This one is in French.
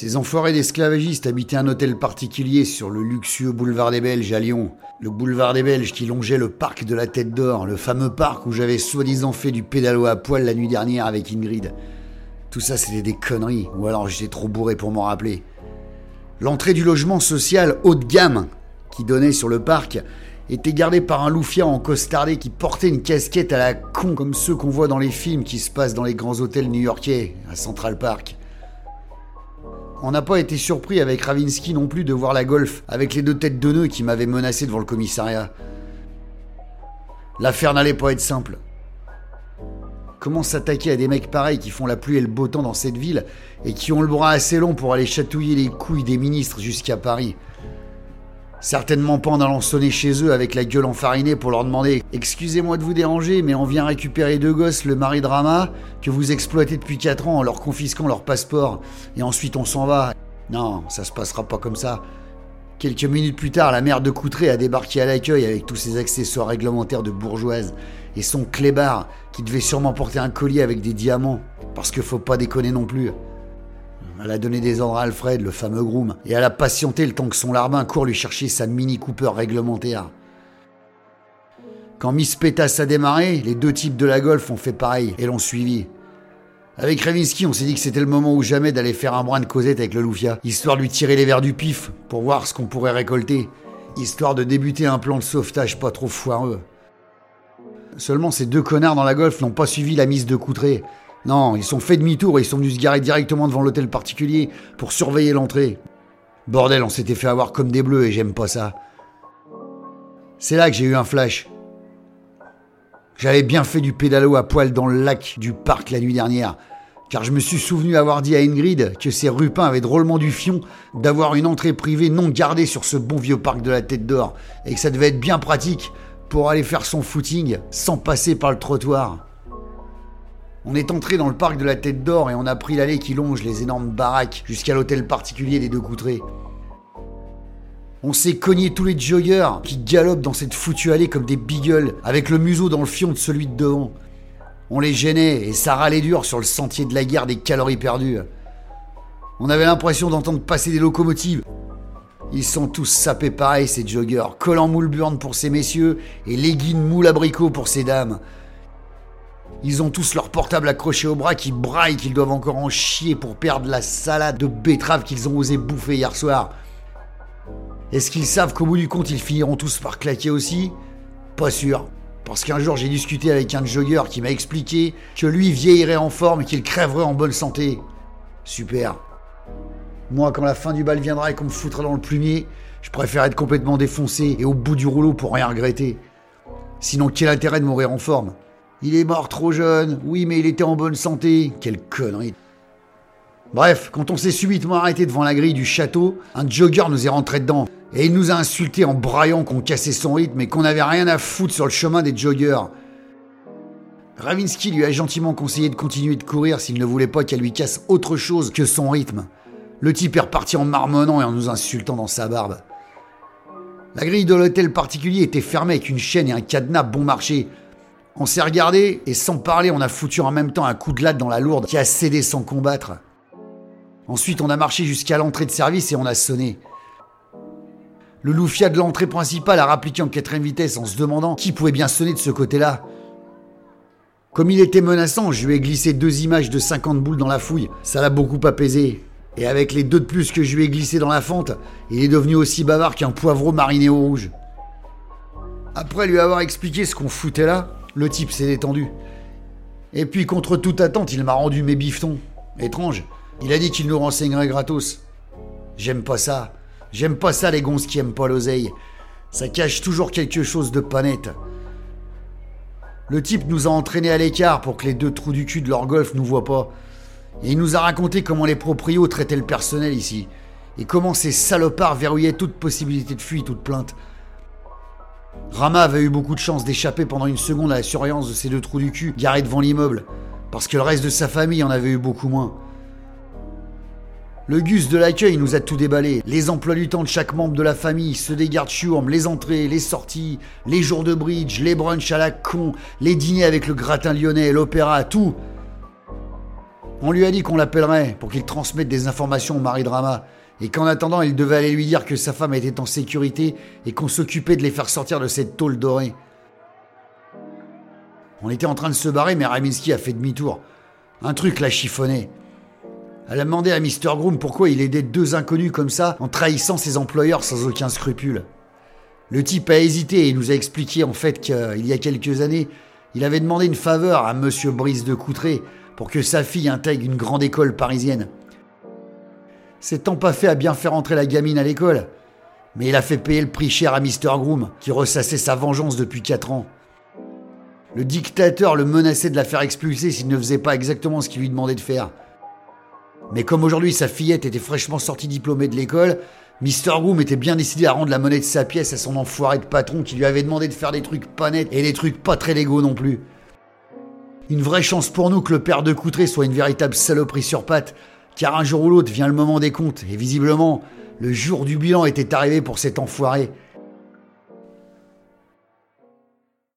Ces enfoirés d'esclavagistes habitaient un hôtel particulier sur le luxueux boulevard des Belges à Lyon. Le boulevard des Belges qui longeait le parc de la Tête d'Or, le fameux parc où j'avais soi-disant fait du pédalo à poil la nuit dernière avec Ingrid. Tout ça c'était des conneries, ou alors j'étais trop bourré pour m'en rappeler. L'entrée du logement social haut de gamme qui donnait sur le parc était gardée par un loufia en costardé qui portait une casquette à la con comme ceux qu'on voit dans les films qui se passent dans les grands hôtels new-yorkais à Central Park. On n'a pas été surpris avec Ravinsky non plus de voir la golf avec les deux têtes de nœuds qui m'avaient menacé devant le commissariat. L'affaire n'allait pas être simple. Comment s'attaquer à des mecs pareils qui font la pluie et le beau temps dans cette ville et qui ont le bras assez long pour aller chatouiller les couilles des ministres jusqu'à Paris? Certainement pas en allant sonner chez eux avec la gueule enfarinée pour leur demander Excusez-moi de vous déranger, mais on vient récupérer deux gosses, le mari drama, que vous exploitez depuis 4 ans en leur confisquant leur passeport, et ensuite on s'en va. Non, ça se passera pas comme ça. Quelques minutes plus tard, la mère de Coutray a débarqué à l'accueil avec tous ses accessoires réglementaires de bourgeoise et son clébard qui devait sûrement porter un collier avec des diamants, parce que faut pas déconner non plus. Elle a donné des ordres à Alfred, le fameux groom, et elle a patienté le temps que son larbin court lui chercher sa Mini Cooper réglementaire. Quand Miss Pétas a démarré, les deux types de la Golf ont fait pareil et l'ont suivi. Avec Ravinsky, on s'est dit que c'était le moment ou jamais d'aller faire un brin de causette avec le Loufia, histoire de lui tirer les verres du pif pour voir ce qu'on pourrait récolter, histoire de débuter un plan de sauvetage pas trop foireux. Seulement, ces deux connards dans la Golf n'ont pas suivi la mise de Coutray, non, ils sont fait demi-tour et ils sont venus se garer directement devant l'hôtel particulier pour surveiller l'entrée. Bordel, on s'était fait avoir comme des bleus et j'aime pas ça. C'est là que j'ai eu un flash. J'avais bien fait du pédalo à poil dans le lac du parc la nuit dernière, car je me suis souvenu avoir dit à Ingrid que ces rupins avaient drôlement du fion d'avoir une entrée privée non gardée sur ce bon vieux parc de la Tête d'Or, et que ça devait être bien pratique pour aller faire son footing sans passer par le trottoir. On est entré dans le parc de la Tête d'Or et on a pris l'allée qui longe les énormes baraques jusqu'à l'hôtel particulier des Deux Coutrés. On s'est cogné tous les joggers qui galopent dans cette foutue allée comme des beagles avec le museau dans le fion de celui de devant. On les gênait et ça râlait dur sur le sentier de la guerre des calories perdues. On avait l'impression d'entendre passer des locomotives. Ils sont tous sapés pareil, ces joggers. Collant moule burn pour ces messieurs et leggings moule abricot pour ces dames. Ils ont tous leur portable accroché au bras qui braillent qu'ils doivent encore en chier pour perdre la salade de betterave qu'ils ont osé bouffer hier soir. Est-ce qu'ils savent qu'au bout du compte ils finiront tous par claquer aussi? Pas sûr. Parce qu'un jour j'ai discuté avec un jogger qui m'a expliqué que lui vieillirait en forme et qu'il crèverait en bonne santé. Super. Moi, quand la fin du bal viendra et qu'on me foutra dans le plumier, je préfère être complètement défoncé et au bout du rouleau pour rien regretter. Sinon, quel intérêt de mourir en forme? Il est mort trop jeune. Oui, mais il était en bonne santé. Quelle connerie. Bref, quand on s'est subitement arrêté devant la grille du château, un jogger nous est rentré dedans. Et il nous a insulté en braillant qu'on cassait son rythme et qu'on n'avait rien à foutre sur le chemin des joggers. Ravinsky lui a gentiment conseillé de continuer de courir s'il ne voulait pas qu'elle lui casse autre chose que son rythme. Le type est reparti en marmonnant et en nous insultant dans sa barbe. La grille de l'hôtel particulier était fermée avec une chaîne et un cadenas bon marché. On s'est regardé et sans parler, on a foutu en même temps un coup de latte dans la lourde qui a cédé sans combattre. Ensuite, on a marché jusqu'à l'entrée de service et on a sonné. Le loufia de l'entrée principale a rappliqué en quatrième vitesse en se demandant qui pouvait bien sonner de ce côté-là. Comme il était menaçant, je lui ai glissé deux images de 50 boules dans la fouille. Ça l'a beaucoup apaisé. Et avec les deux de plus que je lui ai glissé dans la fente, il est devenu aussi bavard qu'un poivreau mariné au rouge. Après lui avoir expliqué ce qu'on foutait là, le type s'est détendu. Et puis, contre toute attente, il m'a rendu mes bifetons. Étrange. Il a dit qu'il nous renseignerait gratos. J'aime pas ça. J'aime pas ça, les gonzes qui aiment pas l'oseille. Ça cache toujours quelque chose de pas net. Le type nous a entraînés à l'écart pour que les deux trous du cul de leur golf nous voient pas. Et il nous a raconté comment les proprios traitaient le personnel ici. Et comment ces salopards verrouillaient toute possibilité de fuite ou de plainte. Rama avait eu beaucoup de chance d'échapper pendant une seconde à la surveillance de ces deux trous du cul garés devant l'immeuble, parce que le reste de sa famille en avait eu beaucoup moins. Le gus de l'accueil nous a tout déballé. Les emplois du temps de chaque membre de la famille, ceux des gardes chiourmes, les entrées, les sorties, les jours de bridge, les brunchs à la con, les dîners avec le gratin lyonnais, l'opéra, tout. On lui a dit qu'on l'appellerait pour qu'il transmette des informations au mari drama, et qu'en attendant, il devait aller lui dire que sa femme était en sécurité et qu'on s'occupait de les faire sortir de cette tôle dorée. On était en train de se barrer, mais Raminski a fait demi-tour. Un truc l'a chiffonné. Elle a demandé à Mr. Groom pourquoi il aidait deux inconnus comme ça en trahissant ses employeurs sans aucun scrupule. Le type a hésité et nous a expliqué en fait qu'il y a quelques années, il avait demandé une faveur à Monsieur Brice de Coutray pour que sa fille intègre une grande école parisienne. Pas fait à bien faire entrer la gamine à l'école, mais il a fait payer le prix cher à Mr. Groom, qui ressassait sa vengeance depuis 4 ans. Le dictateur le menaçait de la faire expulser s'il ne faisait pas exactement ce qu'il lui demandait de faire. Mais comme aujourd'hui sa fillette était fraîchement sortie diplômée de l'école, Mr. Groom était bien décidé à rendre la monnaie de sa pièce à son enfoiré de patron qui lui avait demandé de faire des trucs pas nets et des trucs pas très légaux non plus. Une vraie chance pour nous que le père de Coutray soit une véritable saloperie sur pattes, car un jour ou l'autre vient le moment des comptes, et visiblement, le jour du bilan était arrivé pour cet enfoiré,